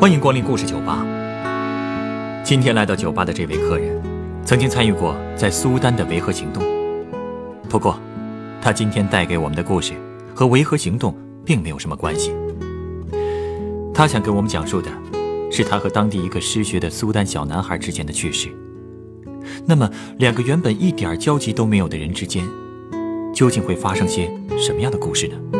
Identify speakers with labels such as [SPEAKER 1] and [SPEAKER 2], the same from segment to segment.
[SPEAKER 1] 欢迎光临故事酒吧。今天来到酒吧的这位客人，曾经参与过在苏丹的维和行动。不过，他今天带给我们的故事和维和行动并没有什么关系。他想跟我们讲述的，是他和当地一个失学的苏丹小男孩之间的趣事。那么，两个原本一点交集都没有的人之间，究竟会发生些什么样的故事呢？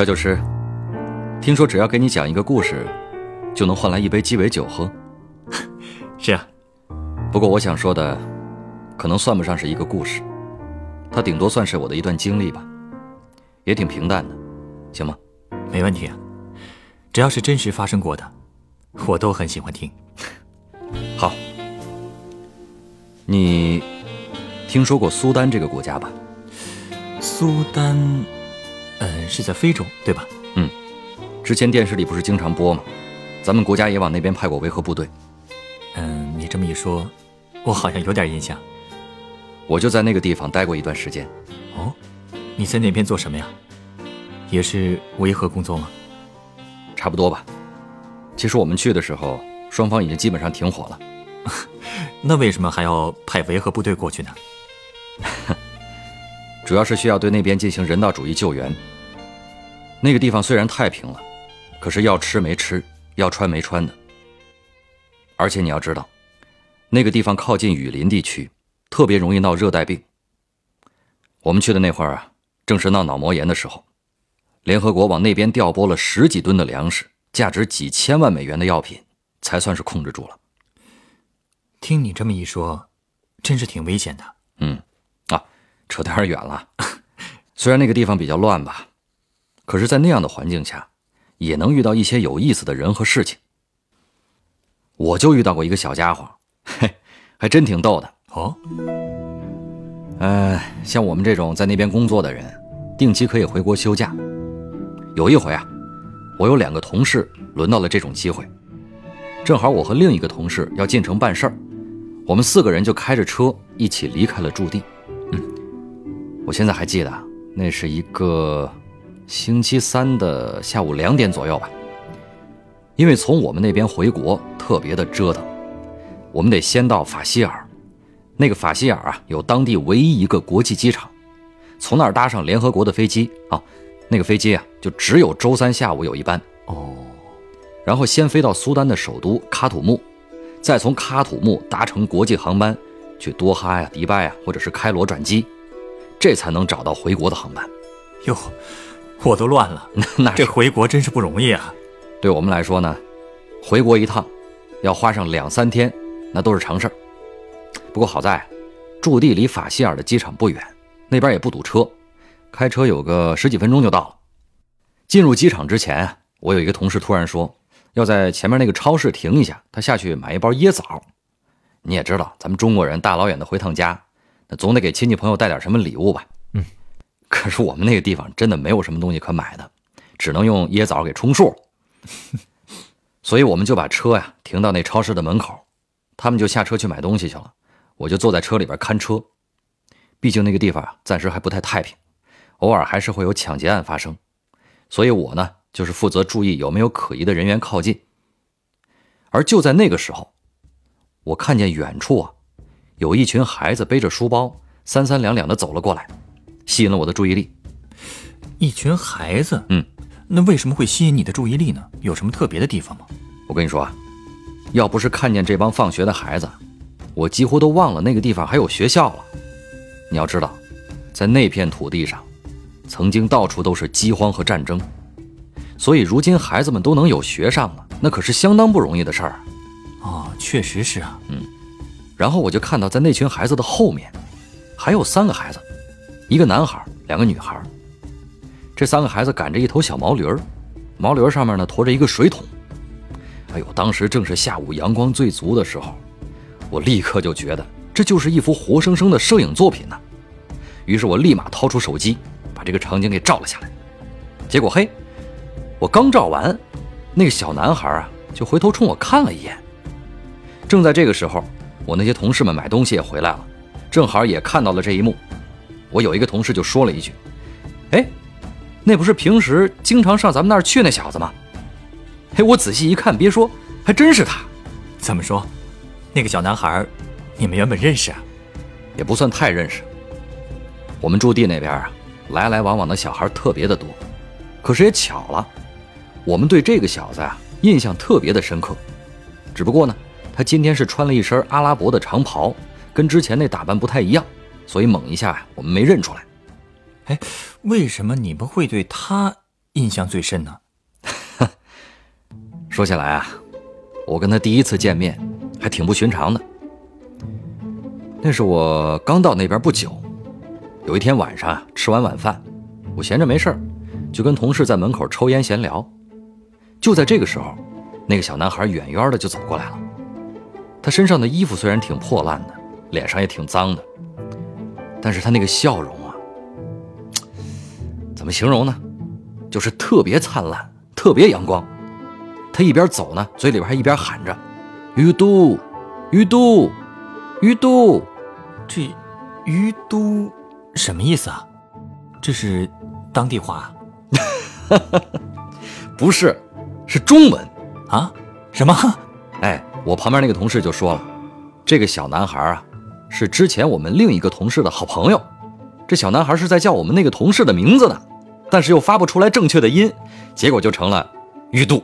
[SPEAKER 2] 调酒师，听说只要给你讲一个故事，就能换来一杯鸡尾酒喝。
[SPEAKER 1] 是啊，
[SPEAKER 2] 不过我想说的，可能算不上是一个故事，它顶多算是我的一段经历吧，也挺平淡的，行吗？
[SPEAKER 1] 没问题啊，只要是真实发生过的，我都很喜欢听。
[SPEAKER 2] 好，你听说过苏丹这个国家吧？
[SPEAKER 1] 苏丹，嗯，是在非洲，对吧？
[SPEAKER 2] 嗯，之前电视里不是经常播吗？咱们国家也往那边派过维和部队。
[SPEAKER 1] 嗯，你这么一说，我好像有点印象。
[SPEAKER 2] 我就在那个地方待过一段时间。
[SPEAKER 1] 哦，你在那边做什么呀？也是维和工作吗？
[SPEAKER 2] 差不多吧。其实我们去的时候，双方已经基本上停火了。
[SPEAKER 1] 那为什么还要派维和部队过去呢？
[SPEAKER 2] 主要是需要对那边进行人道主义救援。那个地方虽然太平了，可是要吃没吃，要穿没穿的。而且你要知道，那个地方靠近雨林地区，特别容易闹热带病。我们去的那会儿啊，正是闹脑膜炎的时候，联合国往那边调拨了十几吨的粮食，价值几千万美元的药品，才算是控制住了。
[SPEAKER 1] 听你这么一说，真是挺危险的。
[SPEAKER 2] 嗯，啊，扯得有点远了。虽然那个地方比较乱吧，可是，在那样的环境下，也能遇到一些有意思的人和事情。我就遇到过一个小家伙，嘿，还真挺逗的
[SPEAKER 1] 哦。
[SPEAKER 2] 呃，像我们这种在那边工作的人，定期可以回国休假。有一回啊，我有两个同事轮到了这种机会，正好我和另一个同事要进城办事儿，我们四个人就开着车一起离开了驻地。嗯，我现在还记得，那是一个星期三的下午两点左右吧。因为从我们那边回国特别的折腾，我们得先到法希尔，那个法希尔啊有当地唯一一个国际机场，从那儿搭上联合国的飞机啊，那个飞机啊就只有周三下午有一班
[SPEAKER 1] 哦，
[SPEAKER 2] 然后先飞到苏丹的首都喀土穆，再从喀土穆搭乘国际航班去多哈呀、迪拜呀或者是开罗转机，这才能找到回国的航班。
[SPEAKER 1] 哟，我都乱了，
[SPEAKER 2] 那
[SPEAKER 1] 这回国真是不容易啊。
[SPEAKER 2] 对我们来说呢，回国一趟要花上两三天，那都是常事儿。不过好在，驻地离法希尔的机场不远，那边也不堵车，开车有个十几分钟就到了。进入机场之前，我有一个同事突然说要在前面那个超市停一下，他下去买一包椰枣。你也知道，咱们中国人大老远的回趟家，那总得给亲戚朋友带点什么礼物吧？
[SPEAKER 1] 嗯。
[SPEAKER 2] 可是我们那个地方真的没有什么东西可买的，只能用椰枣给充数。所以我们就把车呀停到那超市的门口，他们就下车去买东西去了，我就坐在车里边看车。毕竟那个地方啊暂时还不太太平，偶尔还是会有抢劫案发生，所以我呢就是负责注意有没有可疑的人员靠近。而就在那个时候，我看见远处啊有一群孩子背着书包，三三两两的走了过来，吸引了我的注意力。
[SPEAKER 1] 一群孩子，
[SPEAKER 2] 嗯。
[SPEAKER 1] 那为什么会吸引你的注意力呢？有什么特别的地方吗？
[SPEAKER 2] 我跟你说啊，要不是看见这帮放学的孩子，我几乎都忘了那个地方还有学校了。你要知道，在那片土地上，曾经到处都是饥荒和战争，所以如今孩子们都能有学上了，那可是相当不容易的事儿。
[SPEAKER 1] 哦，确实是啊。
[SPEAKER 2] 嗯。然后我就看到，在那群孩子的后面，还有三个孩子，一个男孩，两个女孩。这三个孩子赶着一头小毛驴儿，毛驴上面呢驮着一个水桶。哎呦，当时正是下午阳光最足的时候，我立刻就觉得这就是一幅活生生的摄影作品呢。于是我立马掏出手机，把这个场景给照了下来。结果嘿，我刚照完，那个小男孩啊就回头冲我看了一眼。正在这个时候，我那些同事们买东西也回来了，正好也看到了这一幕。我有一个同事就说了一句：“哎，那不是平时经常上咱们那儿去那小子吗？”嘿，我仔细一看，别说，还真是他。
[SPEAKER 1] 怎么说？那个小男孩，你们原本认识啊？
[SPEAKER 2] 也不算太认识。我们驻地那边啊，来来往往的小孩特别的多。可是也巧了，我们对这个小子啊印象特别的深刻。只不过呢，他今天是穿了一身阿拉伯的长袍，跟之前那打扮不太一样，所以猛一下我们没认出来。
[SPEAKER 1] 哎，为什么你们会对他印象最深呢？
[SPEAKER 2] 说起来啊，我跟他第一次见面还挺不寻常的。那是我刚到那边不久，有一天晚上吃完晚饭，我闲着没事就跟同事在门口抽烟闲聊。就在这个时候，那个小男孩远远的就走过来了。他身上的衣服虽然挺破烂的，脸上也挺脏的，但是他那个笑容啊，怎么形容呢？就是特别灿烂，特别阳光。他一边走呢，嘴里边还一边喊着：“于都，于都，于都。”
[SPEAKER 1] 这“于都”什么意思啊？这是当地话？
[SPEAKER 2] 不是，是中文
[SPEAKER 1] 啊？什么？
[SPEAKER 2] 哎，我旁边那个同事就说了，这个小男孩啊，是之前我们另一个同事的好朋友。这小男孩是在叫我们那个同事的名字呢，但是又发不出来正确的音，结果就成了“于都”。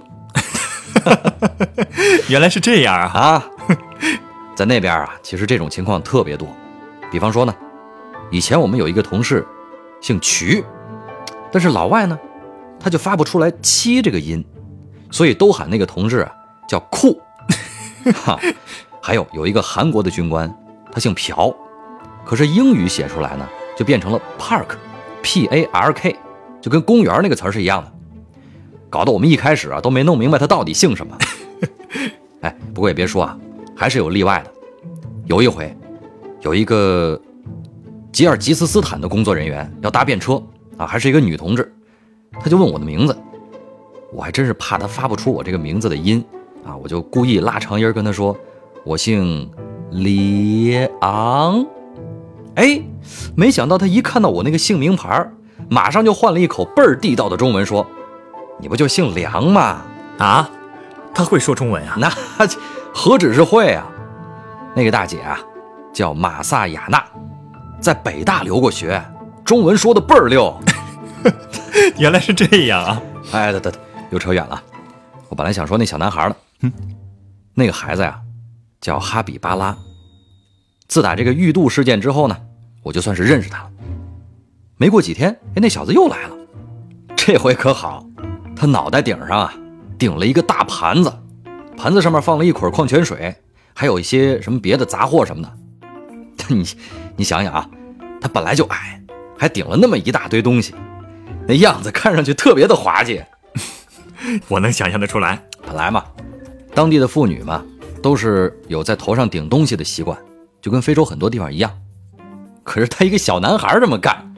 [SPEAKER 1] 原来是这样啊！
[SPEAKER 2] 啊，在那边啊，其实这种情况特别多。比方说呢，以前我们有一个同事，姓瞿，但是老外呢，他就发不出来“七”这个音，所以都喊那个同事啊叫酷。哈，还有有一个韩国的军官，他姓朴，可是英语写出来呢，就变成了 Park，P A R K，就跟公园那个词儿是一样的。搞得我们一开始啊都没弄明白他到底姓什么。哎，不过也别说啊，还是有例外的。有一回，有一个吉尔吉斯斯坦的工作人员要搭便车啊，还是一个女同志，他就问我的名字，我还真是怕他发不出我这个名字的音啊，我就故意拉长音跟他说，我姓李昂。哎，没想到他一看到我那个姓名牌，马上就换了一口倍儿地道的中文说。你不就姓梁吗？
[SPEAKER 1] 啊，他会说中文啊？
[SPEAKER 2] 那何止是会啊！那个大姐啊，叫马萨雅娜，在北大留过学，中文说的倍儿溜。
[SPEAKER 1] 原来是这样啊！
[SPEAKER 2] 哎，得得得，又扯远了。我本来想说那小男孩的，嗯，那个孩子呀，叫哈比巴拉。自打这个玉度事件之后呢，我就算是认识他了。没过几天，哎，那小子又来了，这回可好。他脑袋顶上啊，顶了一个大盘子，盘子上面放了一捆矿泉水，还有一些什么别的杂货什么的。你，你想想啊，他本来就矮，还顶了那么一大堆东西，那样子看上去特别的滑稽。
[SPEAKER 1] 我能想象得出来。
[SPEAKER 2] 本来嘛，当地的妇女嘛，都是有在头上顶东西的习惯，就跟非洲很多地方一样。可是他一个小男孩这么干，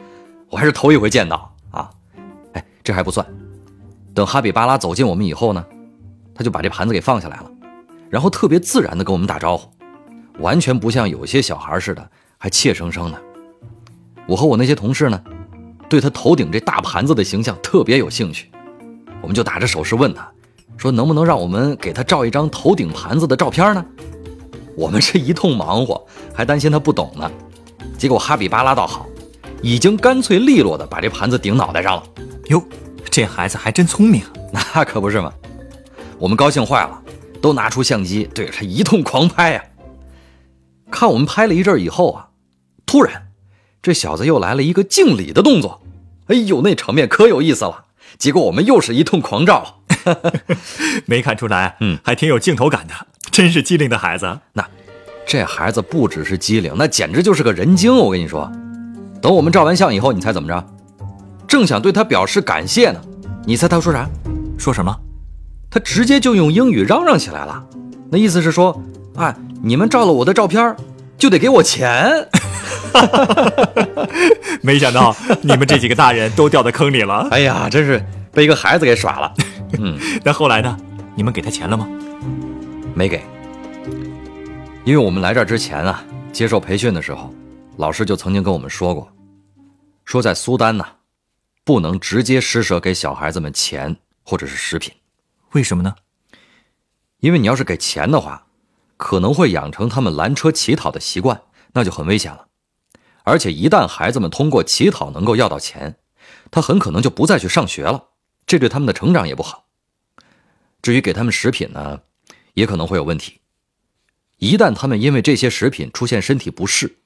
[SPEAKER 2] 我还是头一回见到啊。哎，这还不算。等哈比巴拉走近我们以后呢，他就把这盘子给放下来了，然后特别自然的跟我们打招呼，完全不像有些小孩似的，还怯生生的。我和我那些同事呢，对他头顶这大盘子的形象特别有兴趣，我们就打着手势问他，说能不能让我们给他照一张头顶盘子的照片呢？我们是一通忙活，还担心他不懂呢。结果哈比巴拉倒好，已经干脆利落的把这盘子顶脑袋上了。
[SPEAKER 1] 哟。这孩子还真聪明，
[SPEAKER 2] 那可不是嘛！我们高兴坏了，都拿出相机对着他一通狂拍呀。看我们拍了一阵以后啊，突然这小子又来了一个敬礼的动作，哎呦，那场面可有意思了。结果我们又是一通狂照，
[SPEAKER 1] 没看出来，嗯，还挺有镜头感的，真是机灵的孩子。
[SPEAKER 2] 那这孩子不只是机灵，那简直就是个人精。我跟你说，等我们照完相以后，你猜怎么着？正想对他表示感谢呢，你猜他说啥？
[SPEAKER 1] 说什么？
[SPEAKER 2] 他直接就用英语嚷嚷起来了。那意思是说，哎，你们照了我的照片，就得给我钱。
[SPEAKER 1] 没想到你们这几个大人都掉到坑里了。
[SPEAKER 2] 哎呀，真是被一个孩子给耍了。
[SPEAKER 1] 嗯，那后来呢？你们给他钱了吗？
[SPEAKER 2] 没给，因为我们来这儿之前啊，接受培训的时候，老师就曾经跟我们说过，说在苏丹呢，不能直接施舍给小孩子们钱或者是食品。
[SPEAKER 1] 为什么呢？
[SPEAKER 2] 因为你要是给钱的话，可能会养成他们拦车乞讨的习惯，那就很危险了。而且一旦孩子们通过乞讨能够要到钱，他很可能就不再去上学了，这对他们的成长也不好。至于给他们食品呢，也可能会有问题。一旦他们因为这些食品出现身体不适，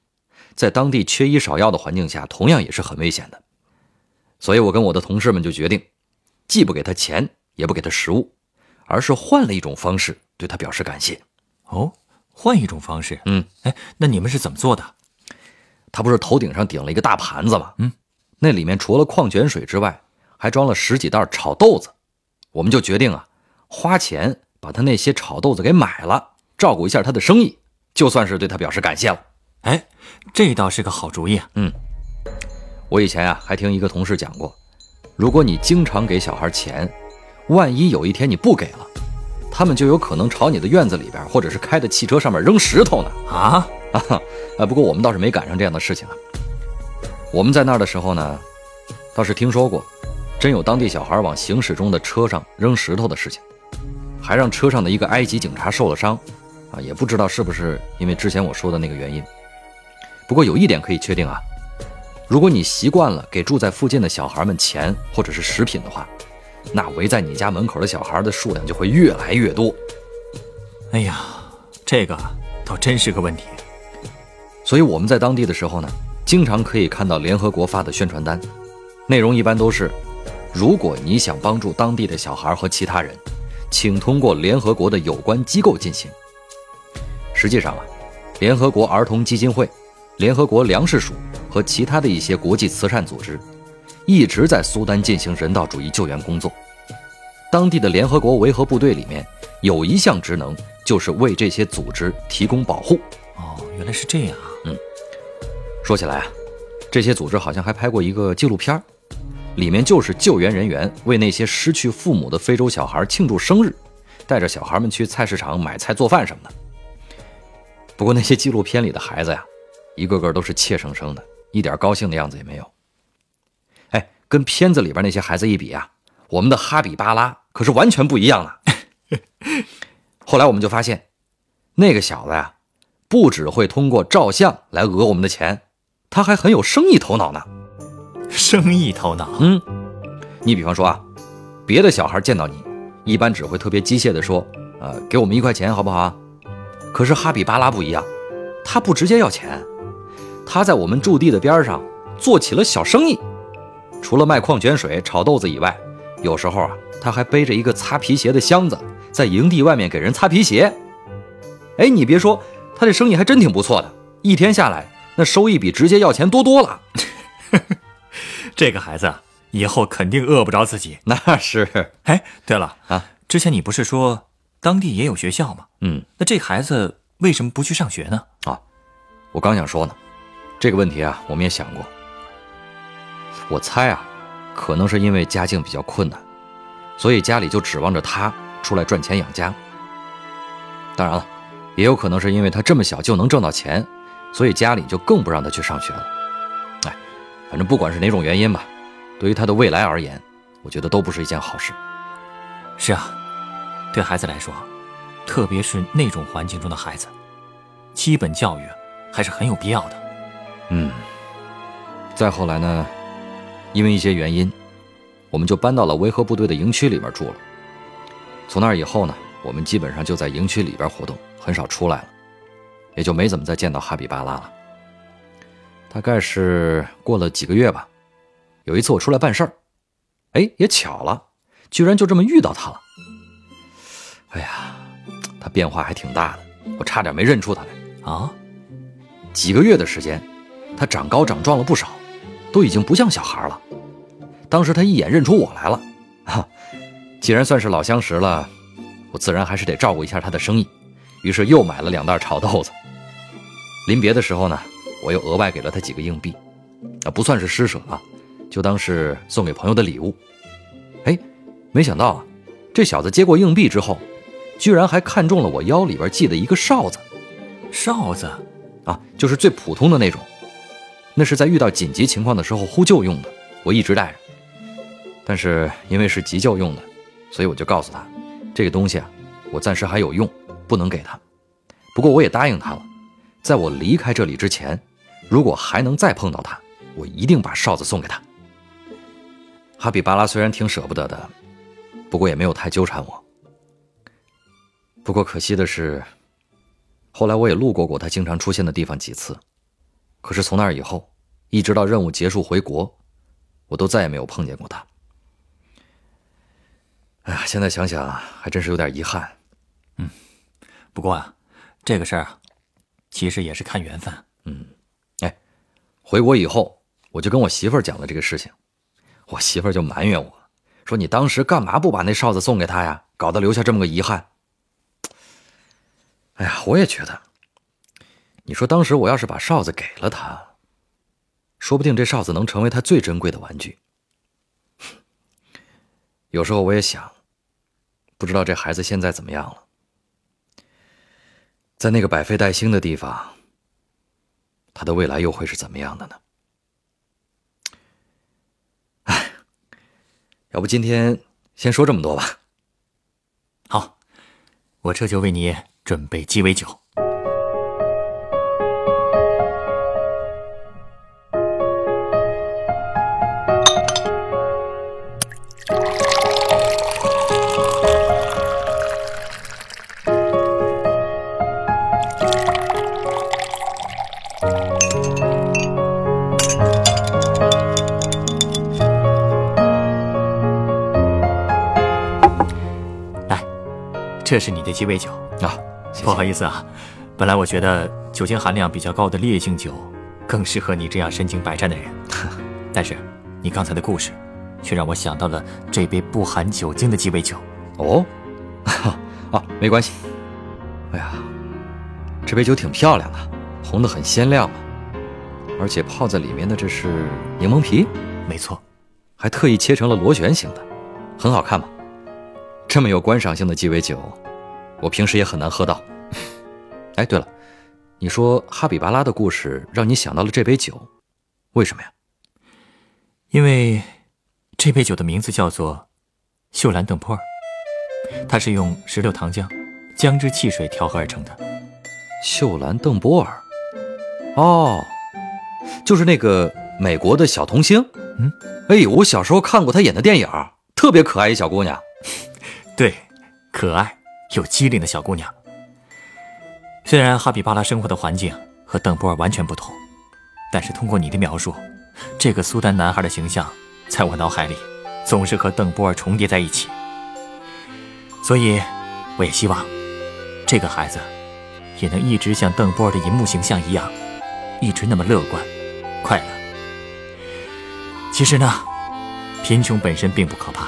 [SPEAKER 2] 在当地缺医少药的环境下，同样也是很危险的。所以我跟我的同事们就决定，既不给他钱，也不给他食物，而是换了一种方式对他表示感谢。
[SPEAKER 1] 哦，换一种方式。
[SPEAKER 2] 嗯，
[SPEAKER 1] 哎，那你们是怎么做的？
[SPEAKER 2] 他不是头顶上顶了一个大盘子吗？
[SPEAKER 1] 嗯，
[SPEAKER 2] 那里面除了矿泉水之外，还装了十几袋炒豆子。我们就决定啊，花钱把他那些炒豆子给买了，照顾一下他的生意，就算是对他表示感谢了。
[SPEAKER 1] 哎，这倒是个好主意啊。
[SPEAKER 2] 嗯，我以前啊还听一个同事讲过，如果你经常给小孩钱，万一有一天你不给了，他们就有可能朝你的院子里边，或者是开的汽车上面扔石头呢。
[SPEAKER 1] 啊，
[SPEAKER 2] 啊，不过我们倒是没赶上这样的事情啊。我们在那儿的时候呢，倒是听说过，真有当地小孩往行驶中的车上扔石头的事情，还让车上的一个埃及警察受了伤，啊，也不知道是不是因为之前我说的那个原因。不过有一点可以确定啊，如果你习惯了给住在附近的小孩们钱或者是食品的话，那围在你家门口的小孩的数量就会越来越多。
[SPEAKER 1] 哎呀，这个倒真是个问题。
[SPEAKER 2] 所以我们在当地的时候呢，经常可以看到联合国发的宣传单，内容一般都是：如果你想帮助当地的小孩和其他人，请通过联合国的有关机构进行。实际上啊，联合国儿童基金会、联合国粮食署和其他的一些国际慈善组织，一直在苏丹进行人道主义救援工作。当地的联合国维和部队里面有一项职能，就是为这些组织提供保护。
[SPEAKER 1] 哦，原来是这样啊。
[SPEAKER 2] 嗯说起来啊，这些组织好像还拍过一个纪录片儿里面就是救援人员为那些失去父母的非洲小孩庆祝生日，带着小孩们去菜市场买菜做饭什么的。不过那些纪录片里的孩子呀，一个个都是怯生生的，一点高兴的样子也没有。哎，跟片子里边那些孩子一比啊，我们的哈比巴拉可是完全不一样的。后来我们就发现，那个小子呀，不只会通过照相来讹我们的钱，他还很有生意头脑呢。
[SPEAKER 1] 生意头脑。
[SPEAKER 2] 嗯，你比方说啊，别的小孩见到你，一般只会特别机械的说，呃，给我们一块钱好不好啊？可是哈比巴拉不一样，他不直接要钱，他在我们驻地的边上做起了小生意，除了卖矿泉水、炒豆子以外，有时候啊，他还背着一个擦皮鞋的箱子，在营地外面给人擦皮鞋。哎，你别说，他这生意还真挺不错的，一天下来，那收益比直接要钱多多了。
[SPEAKER 1] 这个孩子啊以后肯定饿不着自己。
[SPEAKER 2] 那是，
[SPEAKER 1] 哎，对了
[SPEAKER 2] 啊，
[SPEAKER 1] 之前你不是说当地也有学校吗？
[SPEAKER 2] 嗯。
[SPEAKER 1] 那这孩子为什么不去上学呢？
[SPEAKER 2] 啊，我刚想说呢，这个问题啊，我们也想过。我猜啊，可能是因为家境比较困难，所以家里就指望着他出来赚钱养家。当然了，也有可能是因为他这么小就能挣到钱，所以家里就更不让他去上学了。哎，反正不管是哪种原因吧，对于他的未来而言，我觉得都不是一件好事。
[SPEAKER 1] 是啊，对孩子来说，特别是那种环境中的孩子，基本教育还是很有必要的。
[SPEAKER 2] 嗯，再后来呢，因为一些原因，我们就搬到了维和部队的营区里边住了。从那以后呢，我们基本上就在营区里边活动，很少出来了，也就没怎么再见到哈比巴拉了。大概是过了几个月吧，有一次我出来办事儿，哎，也巧了，居然就这么遇到他了。哎呀，他变化还挺大的，我差点没认出他来。
[SPEAKER 1] 啊，
[SPEAKER 2] 几个月的时间，他长高长壮了不少，都已经不像小孩了。当时他一眼认出我来了，哈，既然算是老相识了，我自然还是得照顾一下他的生意，于是又买了两袋炒豆子。临别的时候呢，我又额外给了他几个硬币，啊，不算是施舍啊，就当是送给朋友的礼物。哎，没想到啊，这小子接过硬币之后，居然还看中了我腰里边系的一个哨子。
[SPEAKER 1] 哨子，
[SPEAKER 2] 啊，就是最普通的那种，那是在遇到紧急情况的时候呼救用的，我一直带着。但是因为是急救用的，所以我就告诉他，这个东西啊，我暂时还有用，不能给他。不过我也答应他了，在我离开这里之前，如果还能再碰到他，我一定把哨子送给他。哈比巴拉虽然挺舍不得的，不过也没有太纠缠我。不过可惜的是。后来我也路过过他经常出现的地方几次，可是从那以后，一直到任务结束回国，我都再也没有碰见过他。哎呀，现在想想还真是有点遗憾。
[SPEAKER 1] 嗯，不过啊，这个事儿其实也是看缘分。
[SPEAKER 2] 回国以后我就跟我媳妇讲了这个事情，我媳妇就埋怨我说：“你当时干嘛不把那哨子送给他呀？搞得留下这么个遗憾。”哎呀，我也觉得。你说当时我要是把哨子给了他，说不定这哨子能成为他最珍贵的玩具。有时候我也想，不知道这孩子现在怎么样了，在那个百废待兴的地方，他的未来又会是怎么样的呢？哎，要不今天先说这么多吧。
[SPEAKER 1] 好，我这就为你。准备鸡尾酒。这是你的鸡尾酒
[SPEAKER 2] 啊。
[SPEAKER 1] 不好意思啊，本来我觉得酒精含量比较高的烈性酒更适合你这样身经百战的人，但是你刚才的故事却让我想到了这杯不含酒精的鸡尾酒。
[SPEAKER 2] 哦，啊，没关系。哎呀，这杯酒挺漂亮的，红的很鲜亮啊，而且泡在里面的这是柠檬皮，
[SPEAKER 1] 没错，
[SPEAKER 2] 还特意切成了螺旋形的，很好看嘛。这么有观赏性的鸡尾酒。我平时也很难喝到。哎，对了，你说哈比巴拉的故事让你想到了这杯酒，为什么呀？
[SPEAKER 1] 因为这杯酒的名字叫做秀兰邓波尔，它是用石榴糖浆、姜汁汽水调和而成的。
[SPEAKER 2] 秀兰邓波尔，哦，就是那个美国的小童星。
[SPEAKER 1] 嗯，
[SPEAKER 2] 哎，我小时候看过她演的电影，特别可爱一小姑娘。
[SPEAKER 1] 对，可爱。又机灵的小姑娘。虽然哈比巴拉生活的环境和邓波尔完全不同，但是通过你的描述，这个苏丹男孩的形象在我脑海里总是和邓波尔重叠在一起。所以，我也希望这个孩子也能一直像邓波尔的银幕形象一样，一直那么乐观、快乐。其实呢，贫穷本身并不可怕，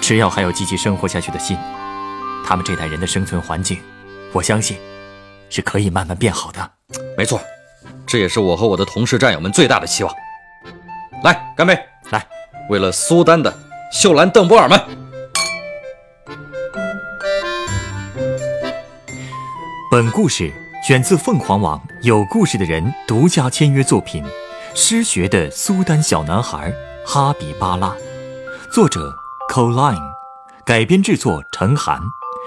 [SPEAKER 1] 只要还有积极生活下去的心。他们这代人的生存环境，我相信是可以慢慢变好的。
[SPEAKER 2] 没错，这也是我和我的同事战友们最大的期望。来，干杯！
[SPEAKER 1] 来，
[SPEAKER 2] 为了苏丹的秀兰邓波尔们。
[SPEAKER 1] 本故事选自凤凰网有故事的人独家签约作品《失学的苏丹小男孩哈比巴拉》，作者 Coline，改编制作陈寒。